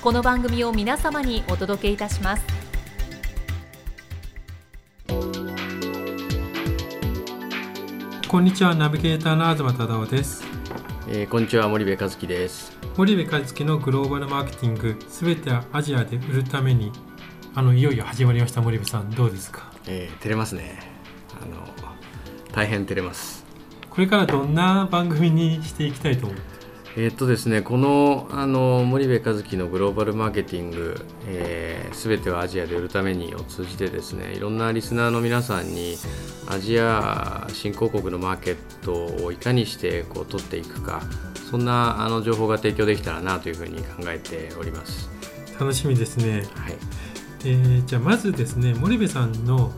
この番組を皆様にお届けいたします。こんにちはナビゲーターの東忠夫です。えー、こんにちは森部和樹です。森部和樹のグローバルマーケティングすべてはアジアで売るためにあのいよいよ始まりました森部さん。どうですか、えー、照れますね。あの大変照れます。これからどんな番組にしていきたいと思って？えー、っとですね、このあの森部和樹のグローバルマーケティング、えー、全てをアジアで売るためにを通じてですねいろんなリスナーの皆さんにアジア新興国のマーケットをいかにしてこう取っていくかそんなあの情報が提供できたらなというふうに考えております。楽しみですね、はい。えー、じゃあまずですね森部さんの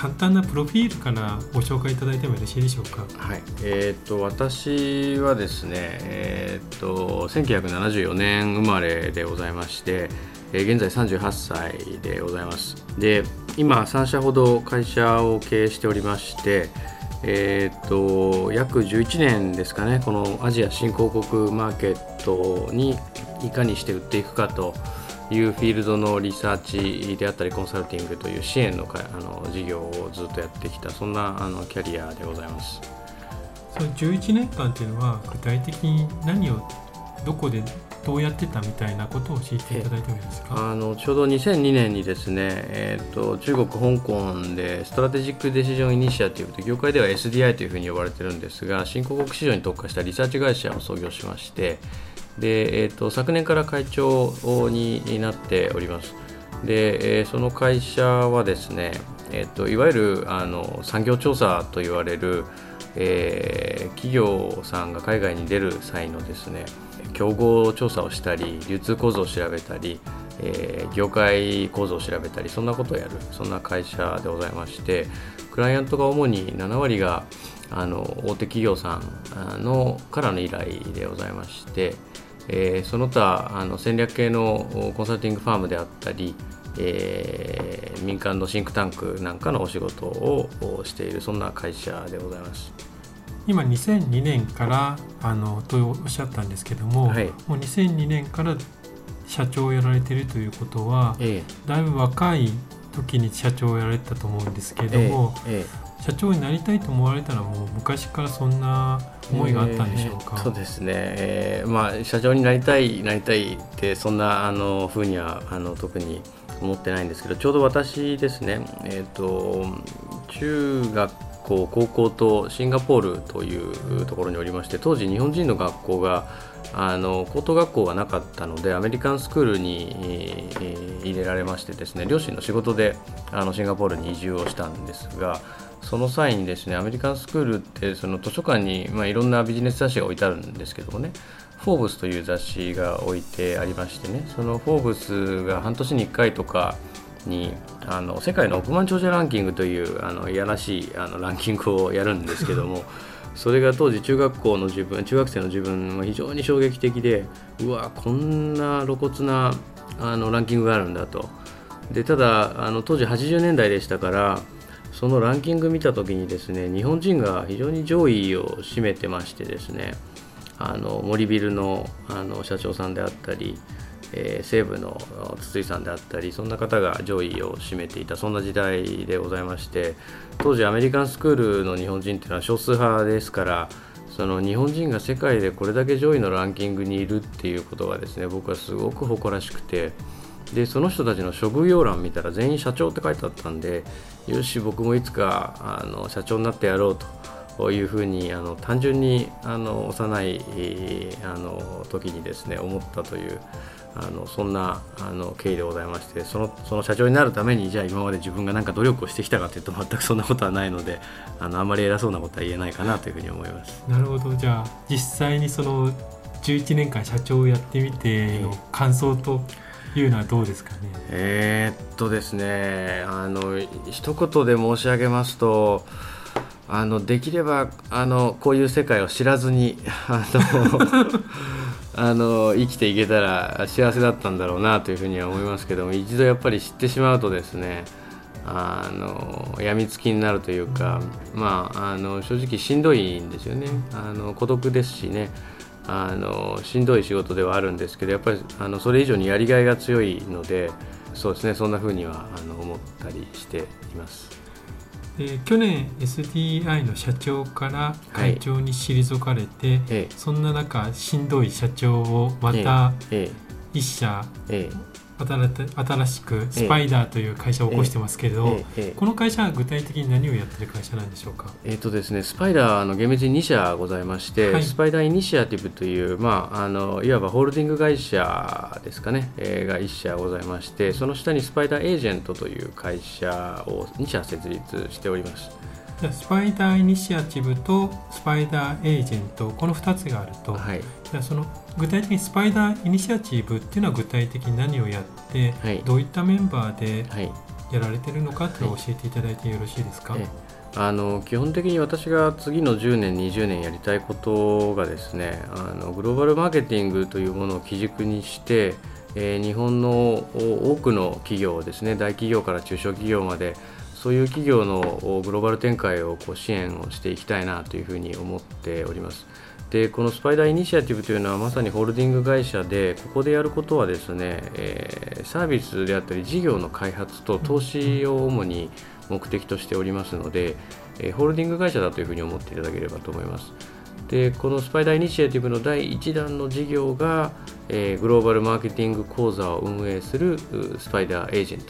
簡単なプロフィールからご紹介いただいてもよろしいでしょうか？はい、えっ、と私はですね、えっ、と1974年生まれでございまして、えー、現在38歳でございます。で、今3社ほど会社を経営しておりまして。えーと約11年ですかね、このアジア新興国マーケットにいかにして売っていくかというフィールドのリサーチであったりコンサルティングという支援のかあの事業をずっとやってきたそんなあのキャリアでございます。その11年間っていうのは具体的に何をどこでどうやってたみたいなことを教えていただいてもいいですか？あのちょうど2002年にですね、えーと、中国、香港で Strategic Decision Initiative と業界では SDI というふうに呼ばれてるんですが新興国市場に特化したリサーチ会社を創業しましてで、えーと、昨年から会長になっております。で、えー、その会社はですね、えーと、いわゆるあの産業調査と言われる、えー、企業さんが海外に出る際のですね競合調査をしたり流通構造を調べたり、えー、業界構造を調べたりそんなことをやるそんな会社でございましてクライアントが主に7割があの大手企業さんのからの依頼でございまして、えー、その他あの戦略系のコンサルティングファームであったり、えー、民間のシンクタンクなんかのお仕事をしているそんな会社でございます。今2002年からあのとおっしゃったんですけども、はい、もう2002年から社長をやられているということは、ええ、だいぶ若い時に社長をやられてたと思うんですけれども、ええ社長になりたいと思われたらもう昔からそんな思いがあったんでしょうか、えー、そうですね、えー、まあ、社長になりたいなりたいってそんなあのふうにはあの特に思ってないんですけどちょうど私ですね、えーと、中学校高校とシンガポールというところにおりまして当時日本人の学校があの高等学校がなかったのでアメリカンスクールに入れられましてですね両親の仕事であのシンガポールに移住をしたんですがその際にですねアメリカンスクールってその図書館に、まあ、いろんなビジネス雑誌が置いてあるんですけどもねフォーブスという雑誌が置いてありましてねそのフォーブスが半年に1回とかにあの世界の億万長者ランキングというあのいやらしいあのランキングをやるんですけども それが当時中学校の自分中学生の自分は非常に衝撃的でうわこんな露骨なあのランキングがあるんだと。でただあの当時80年代でしたからそのランキング見た時にですね日本人が非常に上位を占めてましてですねあの森ビルのあの社長さんであったり、えー、西部の筒井さんであったりそんな方が上位を占めていたそんな時代でございまして当時アメリカンスクールの日本人っていうのは少数派ですからその日本人が世界でこれだけ上位のランキングにいるっていうことがですね僕はすごく誇らしくてでその人たちの職業欄見たら全員社長って書いてあったんでよし僕もいつかあの社長になってやろうというふうにあの単純にあの幼いあの時にですね思ったというあのそんなあの経緯でございましてそのその社長になるためにじゃあ今まで自分が何か努力をしてきたかというと全くそんなことはないのであのあまり偉そうなことは言えないかなというふうに思います。なるほど。じゃあ実際にその11年間社長をやってみての感想というのはどうですかね？えー、っとですねあの一言で申し上げますとあのできればあのこういう世界を知らずに あの あの生きていけたら幸せだったんだろうなというふうには思いますけども一度やっぱり知ってしまうとですねあの病みつきになるというか、まあ、あの正直しんどいんですよね。あの孤独ですしねあのしんどい仕事ではあるんですけどやっぱりあのそれ以上にやりがいが強いのでそうですねそんなふうにはあの思ったりしています。で去年 SDI の社長から会長に退かれて、はい、そんな中しんどい社長をまた一社新しくスパイダーという会社を起こしてますけど、この会社は具体的に何をやってる会社なんでしょうか、えーとですね、スパイダーの厳密に2社ございまして、はい、スパイダーイニシアティブという、まあ、あのいわばホールディング会社ですかね、えー、が1社ございましてその下にスパイダーエージェントという会社を2社設立しております。じゃスパイダーイニシアチブとスパイダーエージェントこの2つがあると、はい、じゃその具体的にスパイダーイニシアチブっていうのは具体的に何をやって、はい、どういったメンバーでやられてるのかっていうのを教えていただいてよろしいですか、はい、あの基本的に私が次の10年20年やりたいことがですねあのグローバルマーケティングというものを基軸にしてえー、日本の多くの企業ですね大企業から中小企業までそういう企業のグローバル展開をこう支援をしていきたいなというふうに思っております。でこのスパイダーイニシアティブというのはまさにホールディング会社でここでやることはですね、えー、サービスであったり事業の開発と投資を主に目的としておりますので、えー、ホールディング会社だというふうに思っていただければと思います。でこのスパイダーイニシアティブの第1弾の事業が、えー、グローバルマーケティング講座を運営するスパイダーエージェン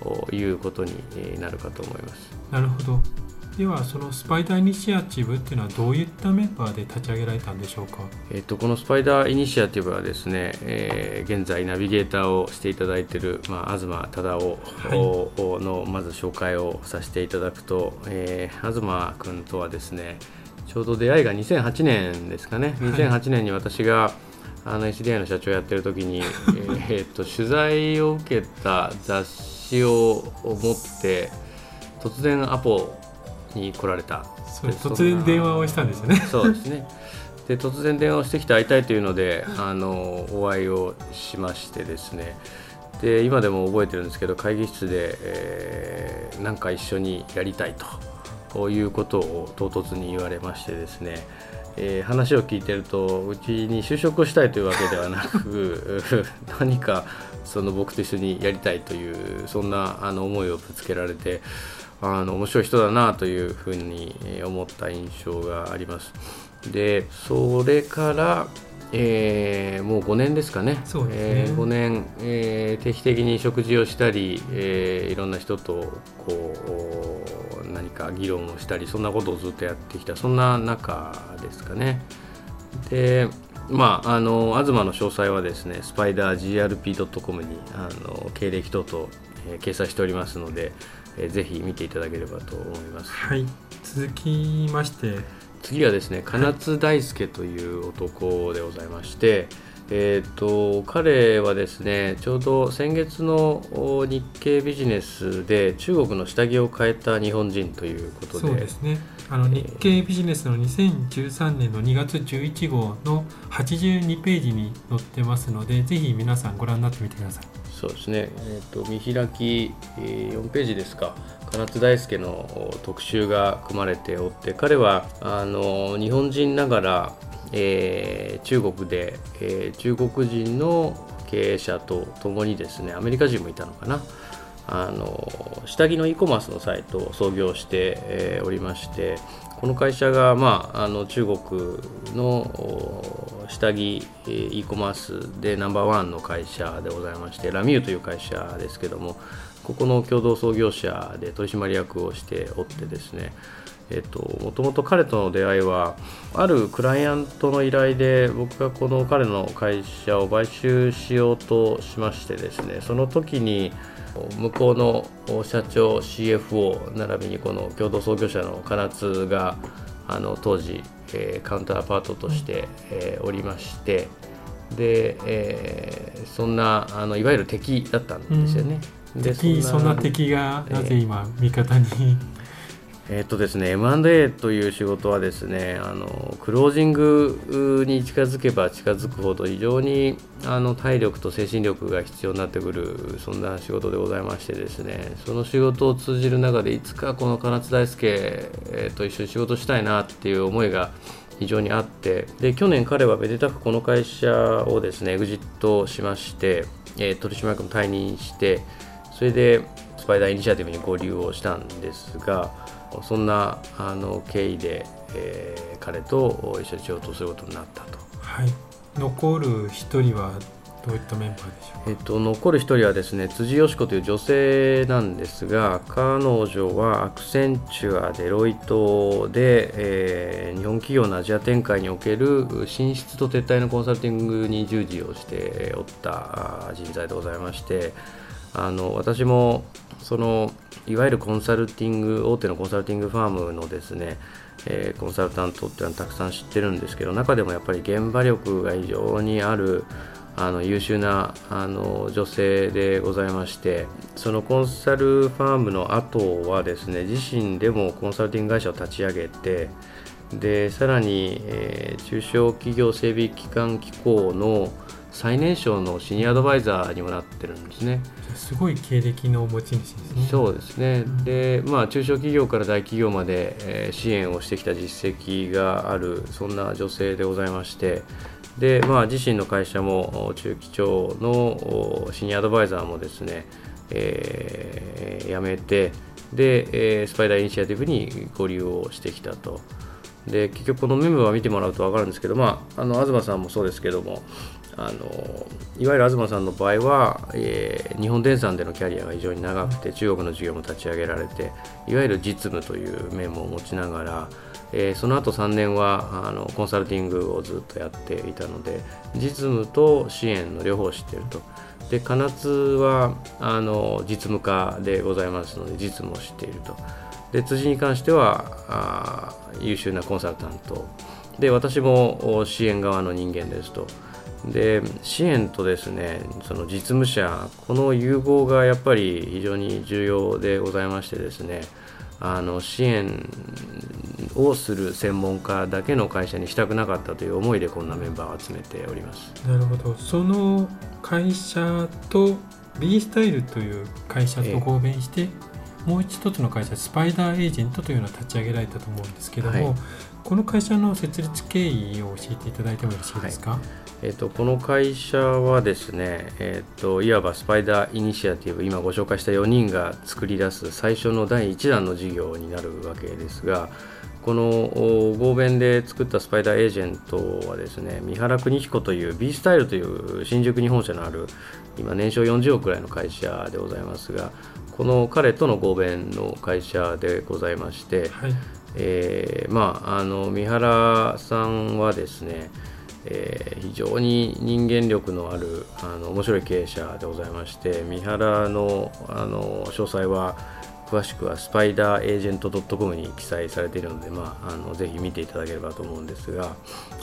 トということになるかと思います。なるほどではそのスパイダーイニシアチブっていうのはどういったメンバーで立ち上げられたんでしょうか、えっと、このスパイダーイニシアティブはですね、えー、現在ナビゲーターをしていただいている、まあ、東忠夫のまず紹介をさせていただくと、えー、東君とはですねちょうど出会いが2008年ですかね。2008年に私が、あの SDI の社長やってる時に、えー、っと取材を受けた雑誌詩を持って突然アポに来られた。突然電話をしたんですよね。そうですね。で突然電話をしてきて会いたいというのであのお会いをしましてですね。で今でも覚えてるんですけど会議室で、えー、なんか一緒にやりたいということを唐突に言われましてですね。えー、話を聞いてるとうちに就職をしたいというわけではなく 何かその僕と一緒にやりたいというそんなあの思いをぶつけられてあの面白い人だなというふうに思った印象があります。でそれからえー、もう5年ですかね、そうねえー、5年、えー、定期的に食事をしたり、えー、いろんな人とこう何か議論をしたりそんなことをずっとやってきたそんな中ですかね。でまあ、あの東の詳細はですねスパイダー GRP.com にあの経歴等々、えー、掲載しておりますので、えー、ぜひ見ていただければと思います。はい。続きまして。次はですね金津大輔という男でございまして、えーと、彼はですねちょうど先月の日経ビジネスで中国の下着を変えた日本人ということでそうですね。あの日経ビジネスの2013年の2月11号の82ページに載ってますのでぜひ皆さんご覧になってみてくださいそうですね、えーと、見開き、4ページですか。金津大輔の特集が組まれておって彼はあの日本人ながら、えー、中国で、えー、中国人の経営者と共にですねアメリカ人もいたのかな。あの下着の e コマースのサイトを創業して、え、おりましてこの会社が、まあ、あの中国の下着 e コマースでナンバーワンの会社でございましてラミューという会社ですけどもここの共同創業者で取締役をしておってですねえっと、もともと彼との出会いはあるクライアントの依頼で僕がこの彼の会社を買収しようとしましてですねその時に向こうの社長 CFO 並びにこの共同創業者の金津があの当時、えー、カウンターパートとして、えー、おりましてで、えー、そんなあのいわゆる敵だったんですよね。うん、敵そんな敵がなぜ今味方に、えっとですね、M&A という仕事はですねあのクロージングに近づけば近づくほど非常にあの体力と精神力が必要になってくるそんな仕事でございましてですねその仕事を通じる中でいつかこの唐津大輔と一緒に仕事したいなっていう思いが非常にあってで去年彼はめでたくこの会社をですねエグジットしまして、え、取締役も退任してそれでスパイダーイニシアティブに合流をしたんですがそんなあの経緯で、えー、彼と一緒に仕事をすることになったと。はい、残る一人はどういったメンバーでしょうえっと、残る一人はですね辻よし子という女性なんですが彼女はアクセンチュアデロイトで、えー、日本企業のアジア展開における進出と撤退のコンサルティングに従事をしておった人材でございましてあの私もそのいわゆるコンサルティング大手のコンサルティングファームのですね、えー、コンサルタントっていうのはたくさん知ってるんですけど中でもやっぱり現場力が非常にあるあの優秀なあの女性でございましてそのコンサルファームの後はですね自身でもコンサルティング会社を立ち上げてでさらに、えー、中小企業整備機関機構の最年少のシニアアドバイザーにもなってるんですね。すごい経歴の持ち主ですね。そうですね。うん、で、まあ中小企業から大企業まで、えー、支援をしてきた実績があるそんな女性でございまして、で、まあ自身の会社も中期長のシニアアドバイザーもですね、えー、辞めて、で、えー、スパイダーイニシアティブに合流をしてきたと。で結局このメンバーを見てもらうと分かるんですけど、まあ、あの東さんもそうですけどもあのいわゆる東さんの場合は、えー、日本電産でのキャリアが非常に長くて中国の事業も立ち上げられていわゆる実務という面も持ちながら、えー、その後3年はあのコンサルティングをずっとやっていたので実務と支援の両方を知っていると。で金津はあの実務家でございますので実務を知っていると。で辻に関してはあ優秀なコンサルタントで私も支援側の人間ですと。で支援とですねその実務者この融合がやっぱり非常に重要でございましてですねあの支援をする専門家だけの会社にしたくなかったという思いでこんなメンバーを集めております。なるほど。その会社と B スタイルという会社と合弁して、もう一つの会社スパイダーエージェントというのを立ち上げられたと思うんですけども、はい、この会社の設立経緯を教えていただいてもよろしいですか、はい。えーと、この会社はですね、えーと、いわばスパイダーイニシアティブ今ご紹介した4人が作り出す最初の第1弾の事業になるわけですがこの合弁で作ったスパイダーエージェントはですね三原邦彦という B スタイルという新宿に本社のある今年商40億くらいの会社でございますがこの彼との合弁の会社でございまして、はい、えー、まああの三原さんはですねえー、非常に人間力のあるあの面白い経営者でございまして三原のあの詳細は詳しくはスパイダーエージェント .com に記載されているので、まあ、あのぜひ見ていただければと思うんですが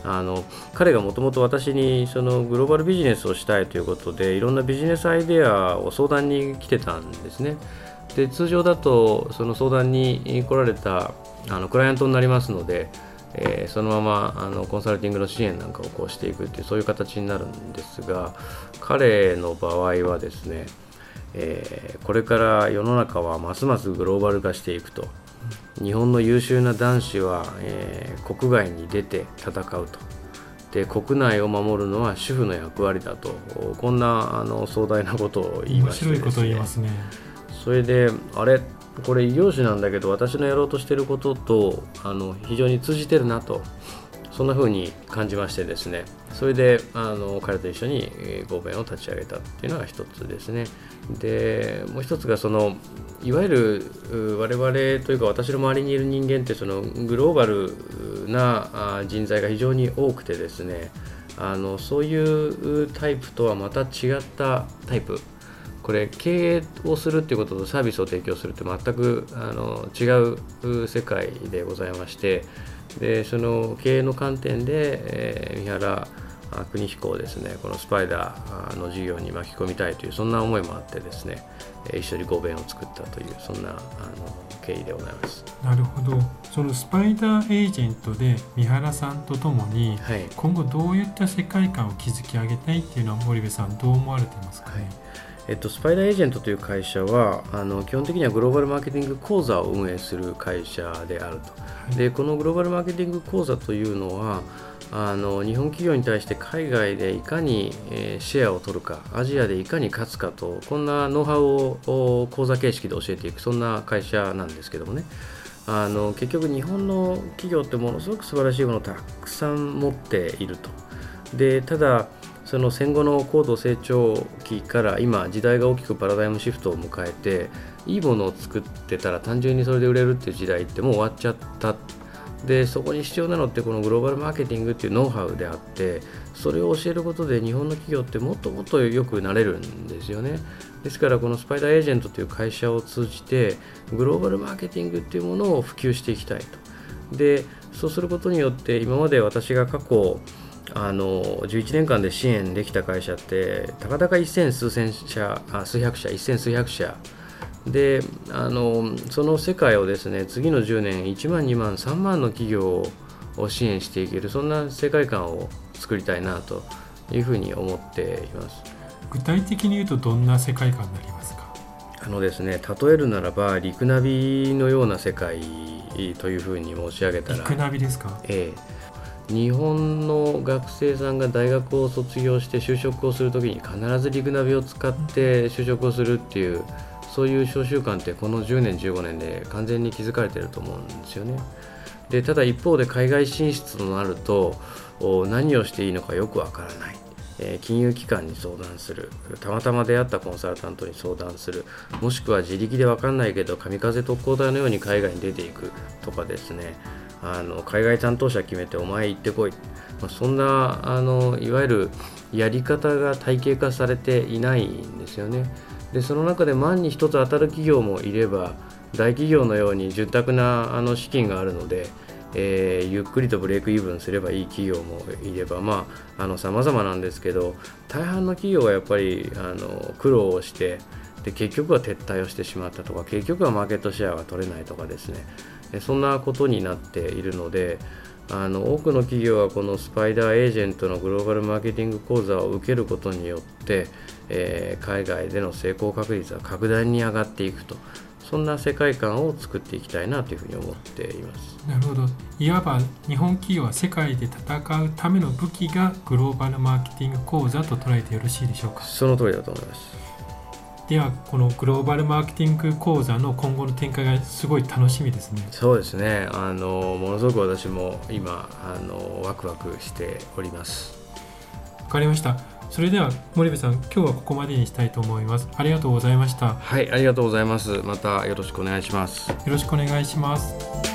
あの彼がもともと私にそのグローバルビジネスをしたいということでいろんなビジネスアイデアを相談に来てたんですね。で通常だとその相談に来られたあのクライアントになりますのでえー、そのままあのコンサルティングの支援なんかをこうしていくっていうそういう形になるんですが彼の場合はですね、えー、これから世の中はますますグローバル化していくと。日本の優秀な男子は、えー、国外に出て戦うと。で国内を守るのは主婦の役割だと。こんなあの壮大なことを言いまして、ね、面白いことを言いますね。それであれこれ異業種なんだけど私のやろうとしてることとあの非常に通じてるなとそんな風に感じましてですね。それであの彼と一緒に合弁を立ち上げたっていうのが一つですね。でもう一つがそのいわゆる我々というか私の周りにいる人間ってそのグローバルな人材が非常に多くてですね。あのそういうタイプとはまた違ったタイプ。これ経営をするっていうこととサービスを提供するって全くあの違う世界でございましてでその経営の観点で、えー、三原邦彦をですねこのスパイダーの事業に巻き込みたいというそんな思いもあってですね一緒に合弁を作ったというそんなあの経緯でございます。なるほど。そのスパイダーエージェントで三原さんとともに、はい、今後どういった世界観を築き上げたいっていうのは森部さんどう思われてますか、はいえっと、スパイダーエージェントという会社はあの基本的にはグローバルマーケティング講座を運営する会社であると、はい、でこのグローバルマーケティング講座というのはあの日本企業に対して海外でいかに、えー、シェアを取るかアジアでいかに勝つかとこんなノウハウを講座形式で教えていくそんな会社なんですけどもね。あの結局日本の企業ってものすごく素晴らしいものをたくさん持っていると。でただその戦後の高度成長期から今時代が大きくパラダイムシフトを迎えていいものを作ってたら単純にそれで売れるっていう時代ってもう終わっちゃった。でそこに必要なのってこのグローバルマーケティングっていうノウハウであってそれを教えることで日本の企業ってもっともっと良くなれるんですよね。ですからこのスパイダーエージェントという会社を通じてグローバルマーケティングっていうものを普及していきたいと。でそうすることによって今まで私が過去あの11年間で支援できた会社ってたかだか一千数千社あ数百社一千数百社。であのその世界をですね次の10年1万2万3万の企業を支援していけるそんな世界観を作りたいなというふうに思っています。具体的に言うとどんな世界観になりますか？あのですね例えるならば陸ナビのような世界というふうに申し上げたら。陸ナビですか？ええ日本の学生さんが大学を卒業して就職をする時に必ずリグナビを使って就職をするっていうそういう小習慣ってこの10年15年で完全に築かれてると思うんですよね。でただ一方で海外進出となると何をしていいのかよくわからない。え金融機関に相談するたまたま出会ったコンサルタントに相談するもしくは自力で分かんないけど神風特攻隊のように海外に出ていくとかですねあの海外担当者決めてお前行ってこい、まあ、そんなあのいわゆるやり方が体系化されていないんですよね。でその中で万に一つ当たる企業もいれば大企業のように潤沢なあの資金があるので、えー、ゆっくりとブレイクイーブンすればいい企業もいればまああの様々なんですけど大半の企業はやっぱりあの苦労をしてで結局は撤退をしてしまったとか結局はマーケットシェアが取れないとかですねそんなことになっているのであの多くの企業はこのスパイダーエージェントのグローバルマーケティング講座を受けることによって、えー、海外での成功確率は格段に上がっていくとそんな世界観を作っていきたいなというふうに思っています。なるほど。いわば日本企業は世界で戦うための武器がグローバルマーケティング講座と捉えてよろしいでしょうか？その通りだと思いますではこのグローバルマーケティング講座の今後の展開がすごい楽しみですね。そうですね。あのものすごく私も今あのワクワクしております。わかりました。それでは森部さん今日はここまでにしたいと思います。ありがとうございました。はいありがとうございます。またよろしくお願いします。よろしくお願いします